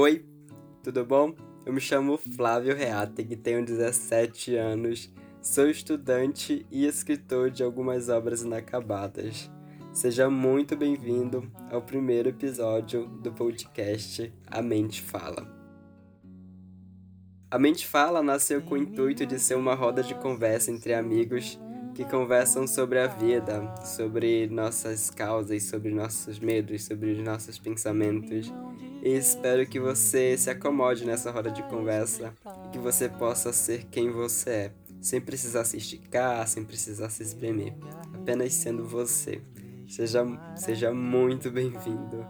Oi, tudo bom? Eu me chamo Flávio Reateg, tenho 17 anos, sou estudante e escritor de algumas obras inacabadas. Seja muito bem-vindo ao primeiro episódio do podcast A Mente Fala. A Mente Fala nasceu com o intuito de ser uma roda de conversa entre amigos que conversam sobre a vida, sobre nossas causas, sobre nossos medos, sobre os nossos pensamentos. E espero que você se acomode nessa roda de conversa e que você possa ser quem você é, sem precisar se esticar, sem precisar se espremer, apenas sendo você. Seja, seja muito bem-vindo.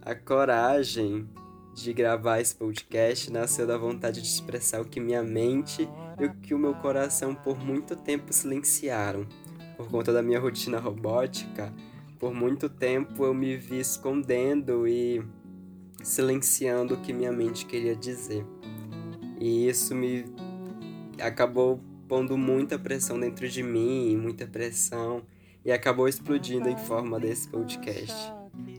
A coragem de gravar esse podcast nasceu da vontade de expressar o que minha mente e o que o meu coração por muito tempo silenciaram. Por conta da minha rotina robótica, por muito tempo eu me vi escondendo e silenciando o que minha mente queria dizer. E isso me acabou pondo muita pressão dentro de mim, muita pressão, e acabou explodindo em forma desse podcast.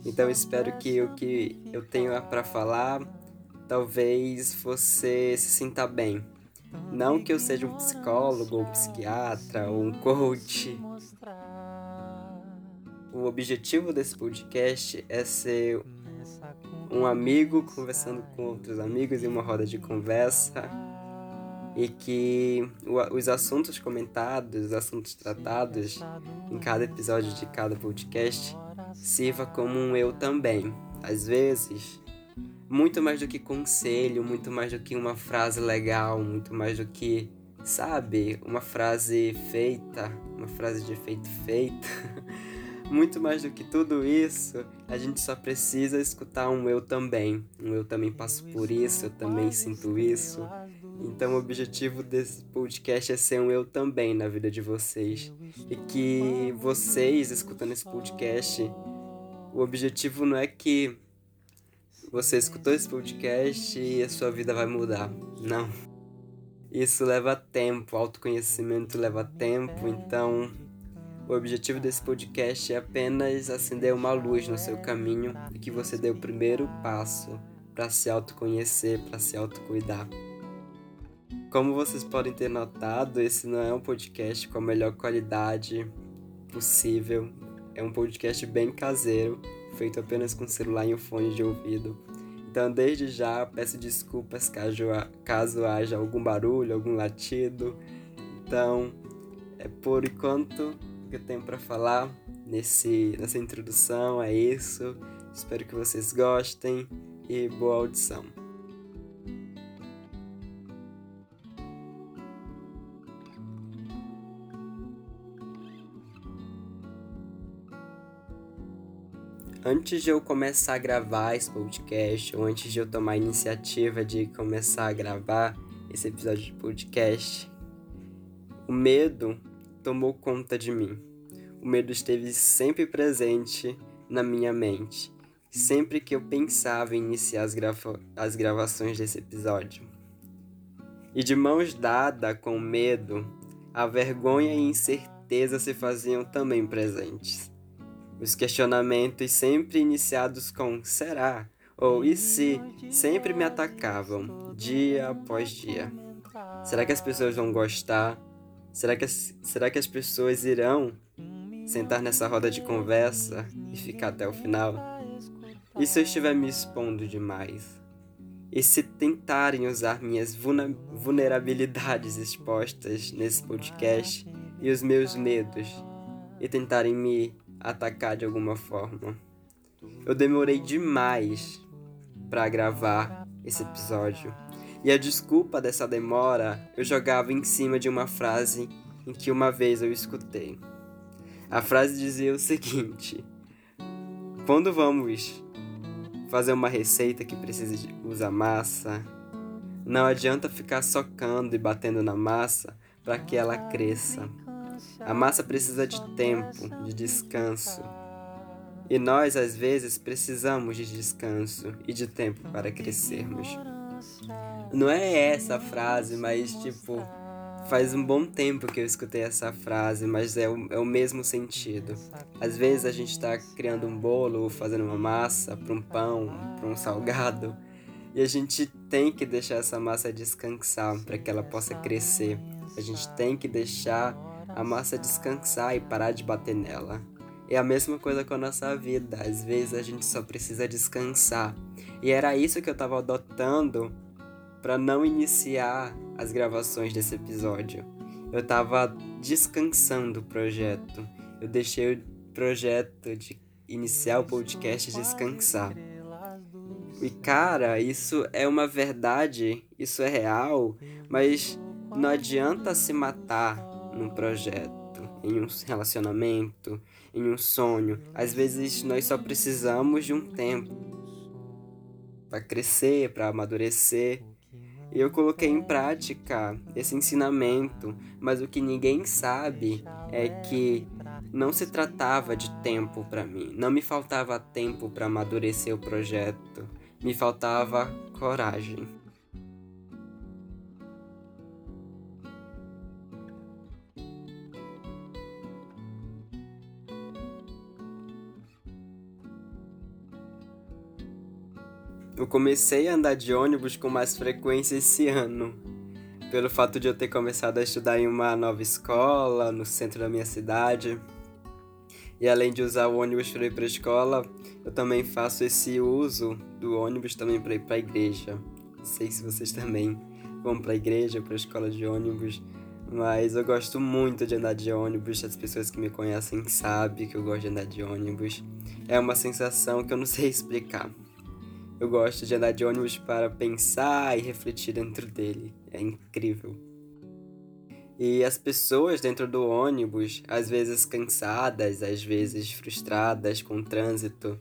Então espero que o que eu tenho para falar talvez você se sinta bem. Não que eu seja um psicólogo, ou um psiquiatra, ou um coach. O objetivo desse podcast é ser um amigo conversando com outros amigos em uma roda de conversa e que os assuntos comentados, os assuntos tratados em cada episódio de cada podcast sirva como um eu também. Às vezes, muito mais do que conselho, muito mais do que uma frase legal, muito mais do que, sabe, uma frase feita, uma frase de efeito feita. muito mais do que tudo isso, a gente só precisa escutar um eu também. Um eu também passo por isso, eu também sinto isso. Então, o objetivo desse podcast é ser um eu também na vida de vocês. E que vocês, escutando esse podcast, o objetivo não é que você escutou esse podcast e a sua vida vai mudar. Não. Isso leva tempo, autoconhecimento leva tempo, então o objetivo desse podcast é apenas acender uma luz no seu caminho e que você dê o primeiro passo para se autoconhecer, para se autocuidar. Como vocês podem ter notado, esse não é um podcast com a melhor qualidade possível. É um podcast bem caseiro, feito apenas com celular e um fone de ouvido. Então, desde já, peço desculpas caso, caso haja algum barulho, algum latido. Então, é por enquanto que eu tenho para falar nesse, nessa introdução. É isso. Espero que vocês gostem e boa audição. antes de eu começar a gravar esse podcast, ou antes de eu tomar a iniciativa de começar a gravar esse episódio de podcast, o medo tomou conta de mim. O medo esteve sempre presente na minha mente, sempre que eu pensava em iniciar as, grava as gravações desse episódio. E de mãos dadas com medo, a vergonha e incerteza se faziam também presentes. Os questionamentos sempre iniciados com será ou e se sempre me atacavam dia após dia. Será que as pessoas vão gostar? Será que as, será que as pessoas irão sentar nessa roda de conversa e ficar até o final? E se eu estiver me expondo demais? E se tentarem usar minhas vulnerabilidades expostas nesse podcast e os meus medos e tentarem me atacar de alguma forma. Eu demorei demais para gravar esse episódio. E a desculpa dessa demora eu jogava em cima de uma frase em que uma vez eu escutei. A frase dizia o seguinte: Quando vamos fazer uma receita que precisa usar massa, não adianta ficar socando e batendo na massa para que ela cresça. A massa precisa de tempo, de descanso. E nós, às vezes, precisamos de descanso e de tempo para crescermos. Não é essa a frase, mas tipo, Faz um bom tempo que eu escutei essa frase, mas é o, é o mesmo sentido. Às vezes a gente está criando um bolo ou fazendo uma massa para um pão, para um salgado, e a gente tem que deixar essa massa descansar para que ela possa crescer. A gente tem que deixar a massa descansar e parar de bater nela. É a mesma coisa com a nossa vida. Às vezes a gente só precisa descansar. E era isso que eu estava adotando para não iniciar as gravações desse episódio. Eu tava descansando o projeto. Eu deixei o projeto de iniciar o podcast descansar. E cara, isso é uma verdade, isso é real, mas não adianta se matar num projeto, em um relacionamento, em um sonho. Às vezes nós só precisamos de um tempo para crescer, para amadurecer. E eu coloquei em prática esse ensinamento, mas o que ninguém sabe é que não se tratava de tempo para mim, não me faltava tempo para amadurecer o projeto, me faltava coragem. Eu comecei a andar de ônibus com mais frequência esse ano, pelo fato de eu ter começado a estudar em uma nova escola no centro da minha cidade. E além de usar o ônibus para ir para a escola, eu também faço esse uso do ônibus também para ir para a igreja. Não sei se vocês também vão para a igreja, para a escola de ônibus, mas eu gosto muito de andar de ônibus. As pessoas que me conhecem sabem que eu gosto de andar de ônibus. É uma sensação que eu não sei explicar. Eu gosto de andar de ônibus para pensar e refletir dentro dele. É incrível. E as pessoas dentro do ônibus, às vezes cansadas, às vezes frustradas com o trânsito.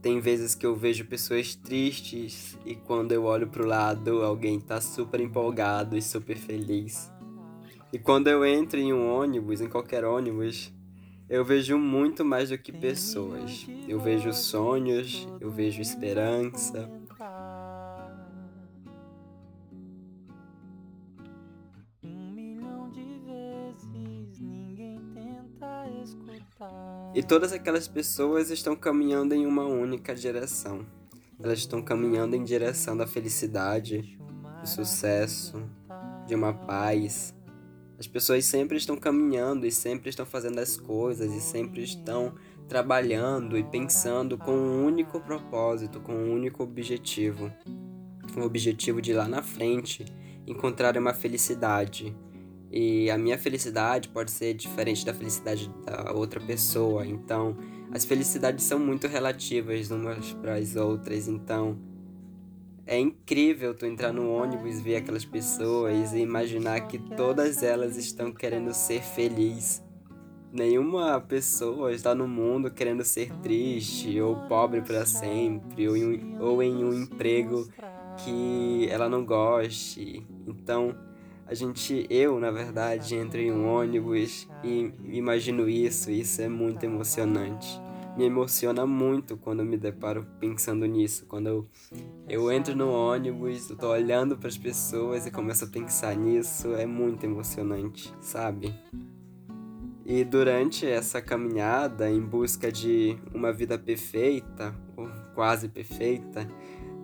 Tem vezes que eu vejo pessoas tristes e quando eu olho para o lado, alguém tá super empolgado e super feliz. E quando eu entro em um ônibus, em qualquer ônibus, eu vejo muito mais do que pessoas. Eu vejo sonhos, eu vejo esperança. E todas aquelas pessoas estão caminhando em uma única direção. Elas estão caminhando em direção da felicidade, do sucesso, de uma paz, as pessoas sempre estão caminhando e sempre estão fazendo as coisas e sempre estão trabalhando e pensando com um único propósito, com um único objetivo. O objetivo de lá na frente encontrar uma felicidade. E a minha felicidade pode ser diferente da felicidade da outra pessoa. Então, as felicidades são muito relativas umas para as outras. Então, é incrível tu entrar no ônibus, ver aquelas pessoas e imaginar que todas elas estão querendo ser felizes. Nenhuma pessoa está no mundo querendo ser triste ou pobre para sempre ou em, ou em um emprego que ela não goste. Então, a gente, eu na verdade, entro em um ônibus e imagino isso, isso é muito emocionante me emociona muito quando me deparo pensando nisso. Quando eu, eu entro no ônibus, eu tô olhando para as pessoas e começo a pensar nisso, é muito emocionante, sabe? E durante essa caminhada em busca de uma vida perfeita, ou quase perfeita,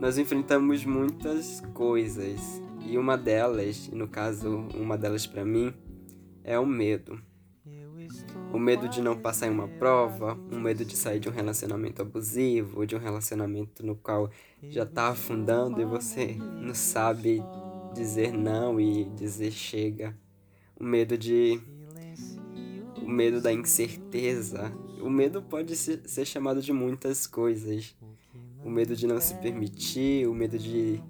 nós enfrentamos muitas coisas. E uma delas, no caso, uma delas para mim, é o medo o medo de não passar em uma prova, o medo de sair de um relacionamento abusivo, de um relacionamento no qual já tá afundando e você não sabe dizer não e dizer chega. O medo de o medo da incerteza. O medo pode ser chamado de muitas coisas. O medo de não se permitir, o medo de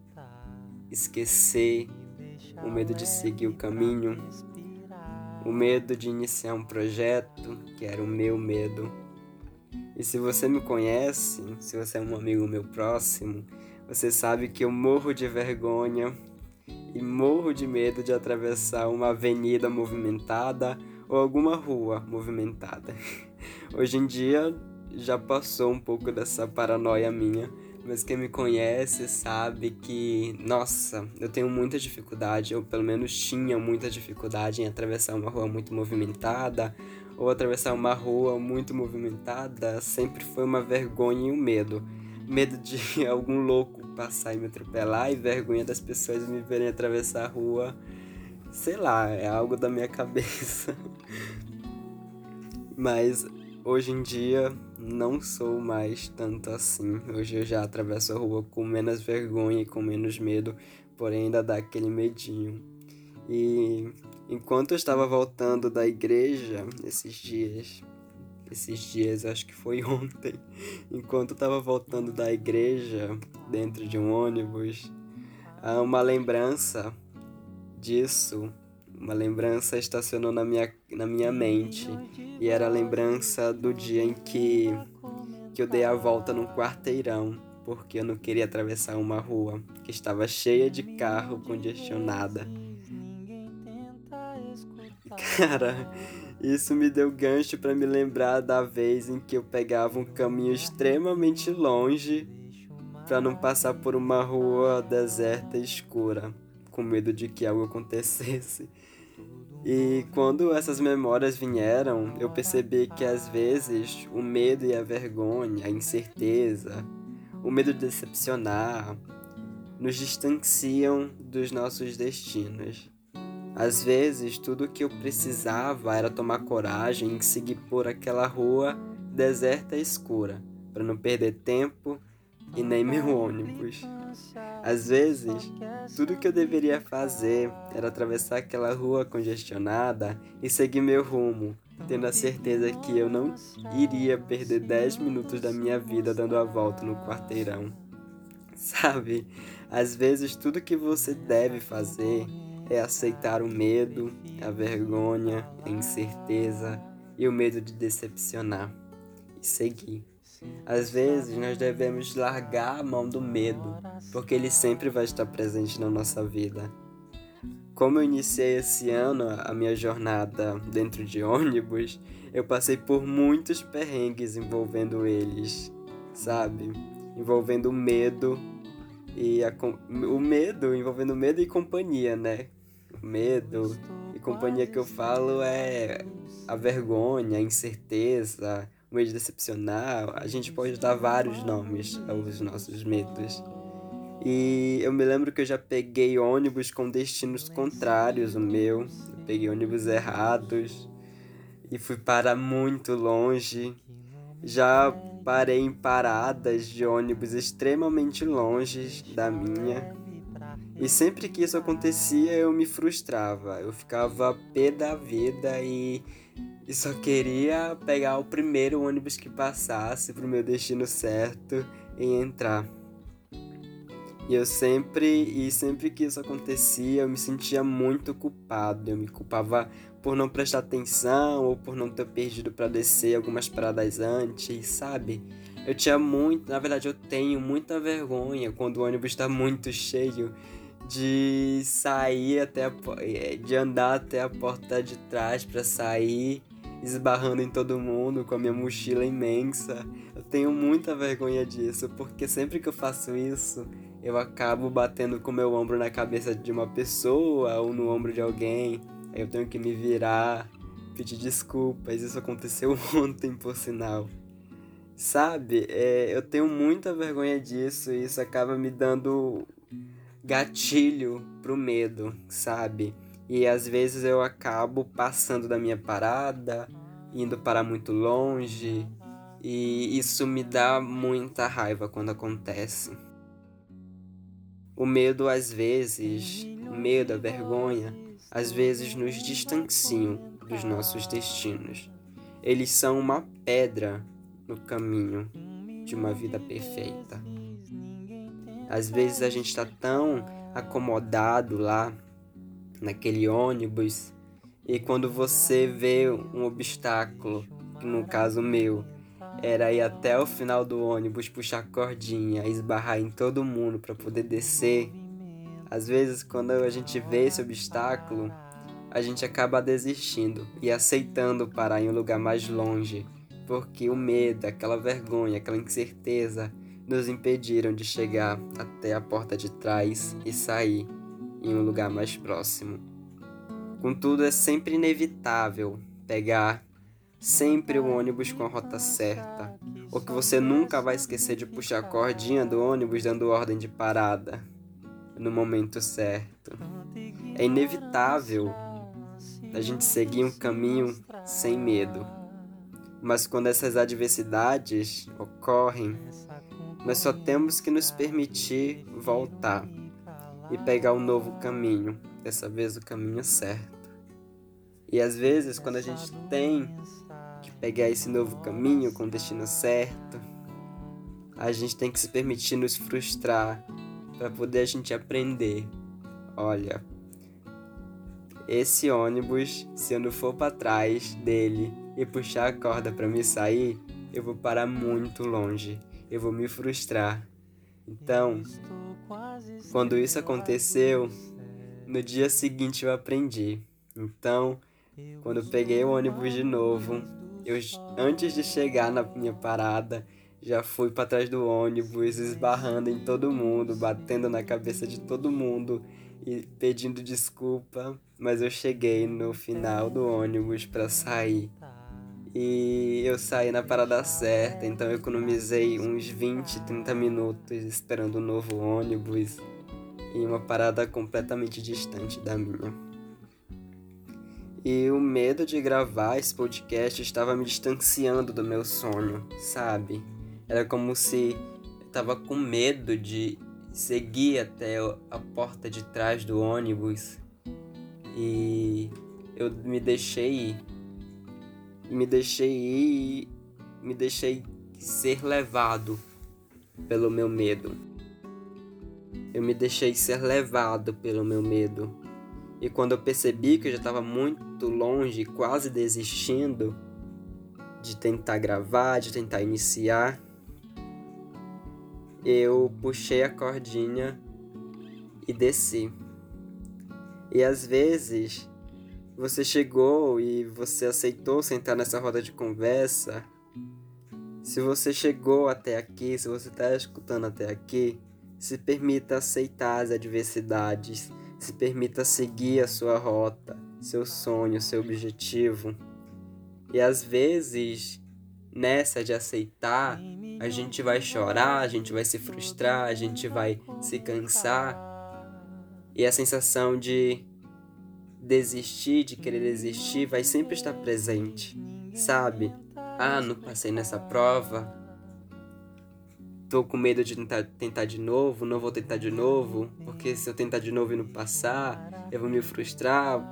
esquecer, o medo de seguir o caminho, o medo de iniciar um projeto, que era o meu medo. E se você me conhece, se você é um amigo meu próximo, você sabe que eu morro de vergonha e morro de medo de atravessar uma avenida movimentada ou alguma rua movimentada. Hoje em dia já passou um pouco dessa paranoia minha, mas quem me conhece sabe que, nossa, eu tenho muita dificuldade, ou pelo menos tinha muita dificuldade em atravessar uma rua muito movimentada, ou atravessar uma rua muito movimentada, sempre foi uma vergonha e um medo. Medo de algum louco passar e me atropelar e vergonha das pessoas me verem atravessar a rua. Sei lá, é algo da minha cabeça. Mas hoje em dia não sou mais tanto assim. Hoje eu já atravesso a rua com menos vergonha e com menos medo, porém ainda dá aquele medinho. E enquanto eu estava voltando da igreja esses dias, esses dias, acho que foi ontem, enquanto eu estava voltando da igreja dentro de um ônibus, uma lembrança disso uma lembrança estacionou na minha, na minha mente e era a lembrança do dia em que, que eu dei a volta num quarteirão porque eu não queria atravessar uma rua que estava cheia de carro congestionada. Cara, isso me deu gancho para me lembrar da vez em que eu pegava um caminho extremamente longe para não passar por uma rua deserta e escura, com medo de que algo acontecesse. E quando essas memórias vieram, eu percebi que às vezes o medo e a vergonha, a incerteza, o medo de decepcionar, nos distanciam dos nossos destinos. Às vezes, tudo o que eu precisava era tomar coragem e seguir por aquela rua deserta e escura, para não perder tempo e nem meu ônibus. Às vezes, tudo que eu deveria fazer era atravessar aquela rua congestionada e seguir meu rumo, tendo a certeza que eu não iria perder 10 minutos da minha vida dando a volta no quarteirão. Sabe, às vezes tudo que você deve fazer é aceitar o medo, a vergonha, a incerteza e o medo de decepcionar e seguir. Às vezes nós devemos largar a mão do medo, porque ele sempre vai estar presente na nossa vida. Como eu iniciei esse ano a minha jornada dentro de ônibus, eu passei por muitos perrengues envolvendo eles, sabe? Envolvendo medo e a, o medo, envolvendo medo e companhia, né? medo e companhia que eu falo é a vergonha, a incerteza, o medo de decepcionar, a gente pode dar vários nomes aos nossos medos. E eu me lembro que eu já peguei ônibus com destinos contrários ao meu, eu peguei ônibus errados e fui para muito longe. Já parei em paradas de ônibus extremamente longe da minha. E sempre que isso acontecia, eu me frustrava. Eu ficava pé da vida e e só queria pegar o primeiro ônibus que passasse pro meu destino certo e entrar. E eu sempre, e sempre que isso acontecia, eu me sentia muito culpado. Eu me culpava por não prestar atenção ou por não ter perdido para descer algumas paradas antes, sabe? Eu tinha muito, na verdade eu tenho muita vergonha quando o ônibus está muito cheio de sair até a, eh, de andar até a porta de trás para sair esbarrando em todo mundo com a minha mochila imensa. Eu tenho muita vergonha disso, porque sempre que eu faço isso, eu acabo batendo com meu ombro na cabeça de uma pessoa ou no ombro de alguém. Aí eu tenho que me virar, pedir desculpas. Isso aconteceu ontem, por sinal. Sabe, é, eu tenho muita vergonha disso e isso acaba me dando gatilho pro medo, sabe? E às vezes eu acabo passando da minha parada, indo para muito longe, e isso me dá muita raiva quando acontece. O medo às vezes, o medo, a vergonha, às vezes nos distanciam dos nossos destinos. Eles são uma pedra no caminho de uma vida perfeita. Às vezes a gente está tão acomodado lá naquele ônibus e quando você vê um obstáculo, que no caso meu, era ir até o final do ônibus, puxar cordinha, esbarrar em todo mundo para poder descer. Às vezes, quando a gente vê esse obstáculo, a gente acaba desistindo e aceitando parar em um lugar mais longe, porque o medo, aquela vergonha, aquela incerteza nos impediram de chegar até a porta de trás e sair em um lugar mais próximo. Contudo, é sempre inevitável pegar sempre o ônibus com a rota certa, ou que você nunca vai esquecer de puxar a cordinha do ônibus dando ordem de parada no momento certo. É inevitável a gente seguir um caminho sem medo. Mas quando essas adversidades ocorrem, nós só temos que nos permitir voltar e pegar um novo caminho, dessa vez o caminho certo. E às vezes, quando a gente tem que pegar esse novo caminho com o destino certo, a gente tem que se permitir nos frustrar para poder a gente aprender. Olha, esse ônibus, se eu não for para trás dele e puxar a corda para me sair, eu vou parar muito longe. Eu vou me frustrar. Então, quando isso aconteceu, no dia seguinte eu aprendi. Então, quando eu peguei o ônibus de novo, eu antes de chegar na minha parada, já fui para trás do ônibus, esbarrando em todo mundo, batendo na cabeça de todo mundo e pedindo desculpa, mas eu cheguei no final do ônibus para sair. E eu saí na parada certa, então eu economizei uns 20, 30 minutos esperando um novo ônibus em uma parada completamente distante da minha. E o medo de gravar esse podcast estava me distanciando do meu sonho, sabe? Era como se eu tava com medo de seguir até a porta de trás do ônibus e eu me deixei. Me deixei ir me deixei ser levado pelo meu medo. Eu me deixei ser levado pelo meu medo. E quando eu percebi que eu já estava muito longe, quase desistindo de tentar gravar, de tentar iniciar, eu puxei a cordinha e desci. E às vezes você chegou e você aceitou sentar nessa roda de conversa. Se você chegou até aqui, se você está escutando até aqui, se permita aceitar as adversidades, se permita seguir a sua rota, seu sonho, seu objetivo. E às vezes, nessa de aceitar, a gente vai chorar, a gente vai se frustrar, a gente vai se cansar. E a sensação de desistir, de querer desistir, vai sempre estar presente, sabe? Ah, não passei nessa prova, tô com medo de tentar, tentar de novo, não vou tentar de novo, porque se eu tentar de novo e não passar, eu vou me frustrar.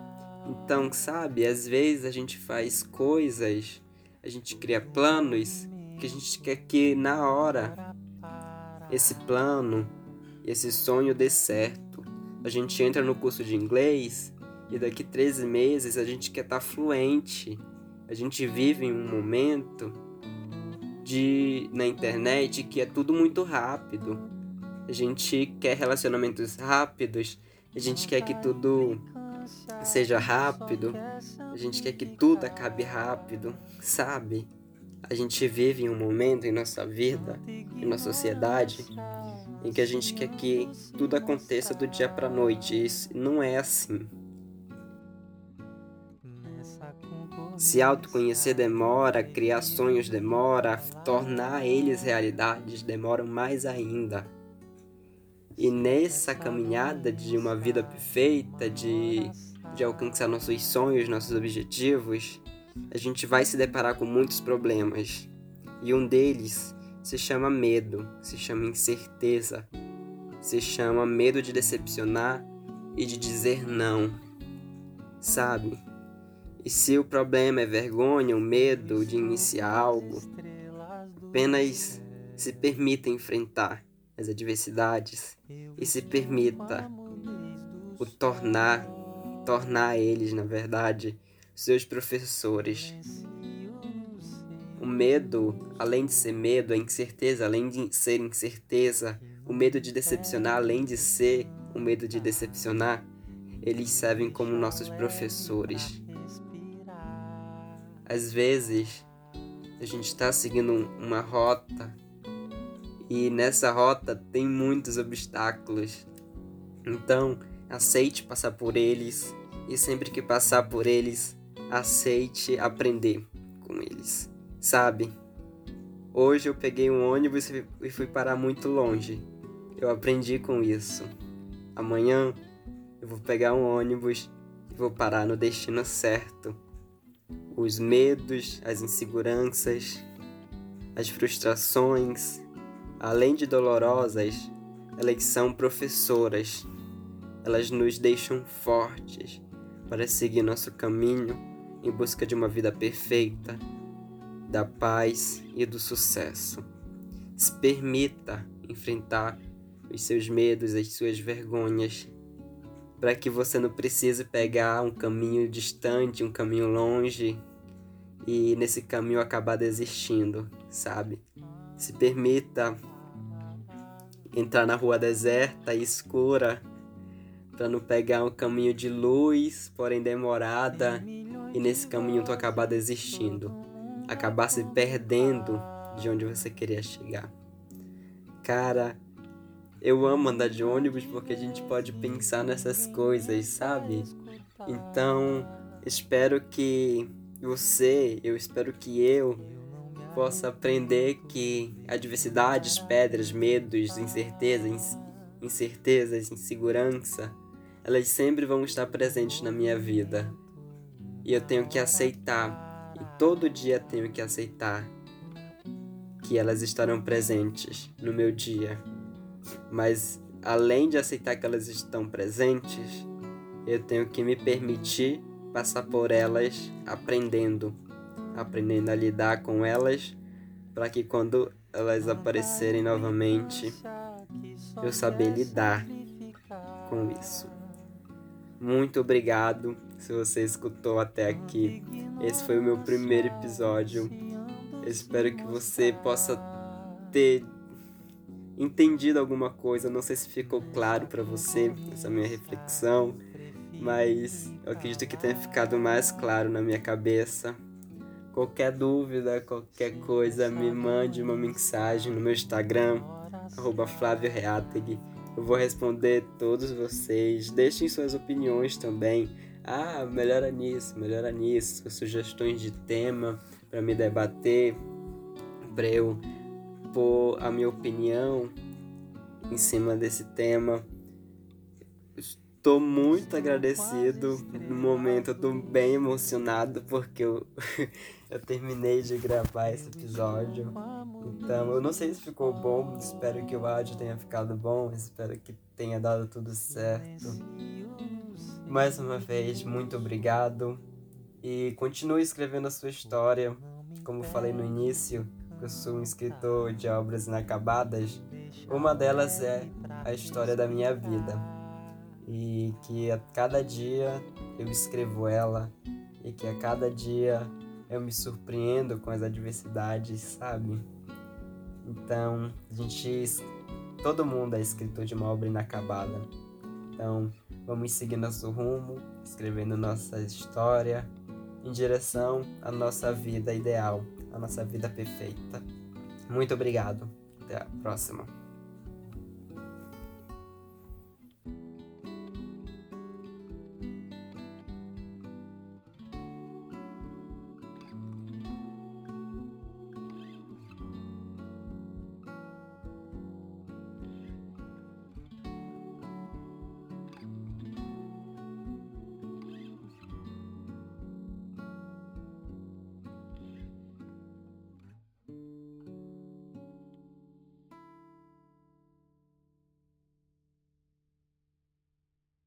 Então, sabe, às vezes a gente faz coisas, a gente cria planos que a gente quer que na hora esse plano, esse sonho dê certo. A gente entra no curso de inglês e daqui três meses a gente quer estar tá fluente. A gente vive em um momento de na internet que é tudo muito rápido. A gente quer relacionamentos rápidos, a gente quer que tudo seja rápido, a gente quer que tudo acabe rápido, sabe? A gente vive em um momento em nossa vida, em nossa sociedade, em que a gente quer que tudo aconteça do dia para noite. Isso não é assim. Se autoconhecer demora, criar sonhos demora, tornar eles realidades demoram mais ainda. E nessa caminhada de uma vida perfeita, de, de alcançar nossos sonhos, nossos objetivos, a gente vai se deparar com muitos problemas. E um deles se chama medo, se chama incerteza, se chama medo de decepcionar e de dizer não. Sabe? E se o problema é vergonha, o medo de iniciar algo, apenas se permita enfrentar as adversidades e se permita o tornar, tornar eles, na verdade, seus professores. O medo, além de ser medo, a incerteza, além de ser incerteza, o medo de decepcionar, além de ser o medo de decepcionar, eles servem como nossos professores. Às vezes, a gente está seguindo uma rota E nessa rota tem muitos obstáculos. Então, aceite passar por eles e sempre que passar por eles, aceite aprender com eles. Sabe? Hoje eu peguei um ônibus e fui parar muito longe. Eu aprendi com isso. Amanhã eu vou pegar um ônibus e vou parar no destino certo. Os medos, as inseguranças, as frustrações, além de dolorosas, elas são professoras. Elas nos deixam fortes para seguir nosso caminho em busca de uma vida perfeita, da paz e do sucesso. Se permita enfrentar os seus medos, as suas vergonhas, para que você não precise pegar um caminho distante, um caminho longe e nesse caminho acabar desistindo, sabe? Se permita entrar na rua deserta e escura para não pegar um caminho de luz, porém demorada, e nesse caminho tu acabar desistindo, acabar se perdendo de onde você queria chegar. Cara, eu amo andar de ônibus porque a gente pode pensar nessas coisas, sabe? Então, espero que você, eu espero que eu possa aprender que adversidades, pedras, medos, incertezas, incertezas, insegurança, elas sempre vão estar presentes na minha vida. E eu tenho que aceitar, e todo dia tenho que aceitar que elas estarão presentes no meu dia. Mas além de aceitar que elas estão presentes, eu tenho que me permitir passar por elas aprendendo, aprendendo a lidar com elas, para que quando elas aparecerem novamente, eu saber lidar com isso. Muito obrigado se você escutou até aqui. Esse foi o meu primeiro episódio. Espero que você possa ter entendido alguma coisa. Não sei se ficou claro para você essa minha reflexão mas eu acredito que tenha ficado mais claro na minha cabeça. Qualquer dúvida, qualquer coisa, me mande uma mensagem no meu Instagram, arroba Eu vou responder todos vocês. Deixem suas opiniões também. Ah, melhora nisso, melhora nisso. Sugestões de tema para me debater, para eu pôr a minha opinião em cima desse tema. Tô muito agradecido. No momento eu tô bem emocionado porque eu, eu terminei de gravar esse episódio. Então eu não sei se ficou bom, espero que o áudio tenha ficado bom, espero que tenha dado tudo certo. Mais uma vez, muito obrigado. E continue escrevendo a sua história. Como falei no início, eu sou um escritor de obras inacabadas. Uma delas é a história da minha vida e que a cada dia eu escrevo ela e que a cada dia eu me surpreendo com as adversidades, sabe? Então, a gente todo mundo é escritor de uma obra inacabada. Então, vamos seguir nosso rumo, escrevendo nossa história em direção à nossa vida ideal, à nossa vida perfeita. Muito obrigado. Até a próxima.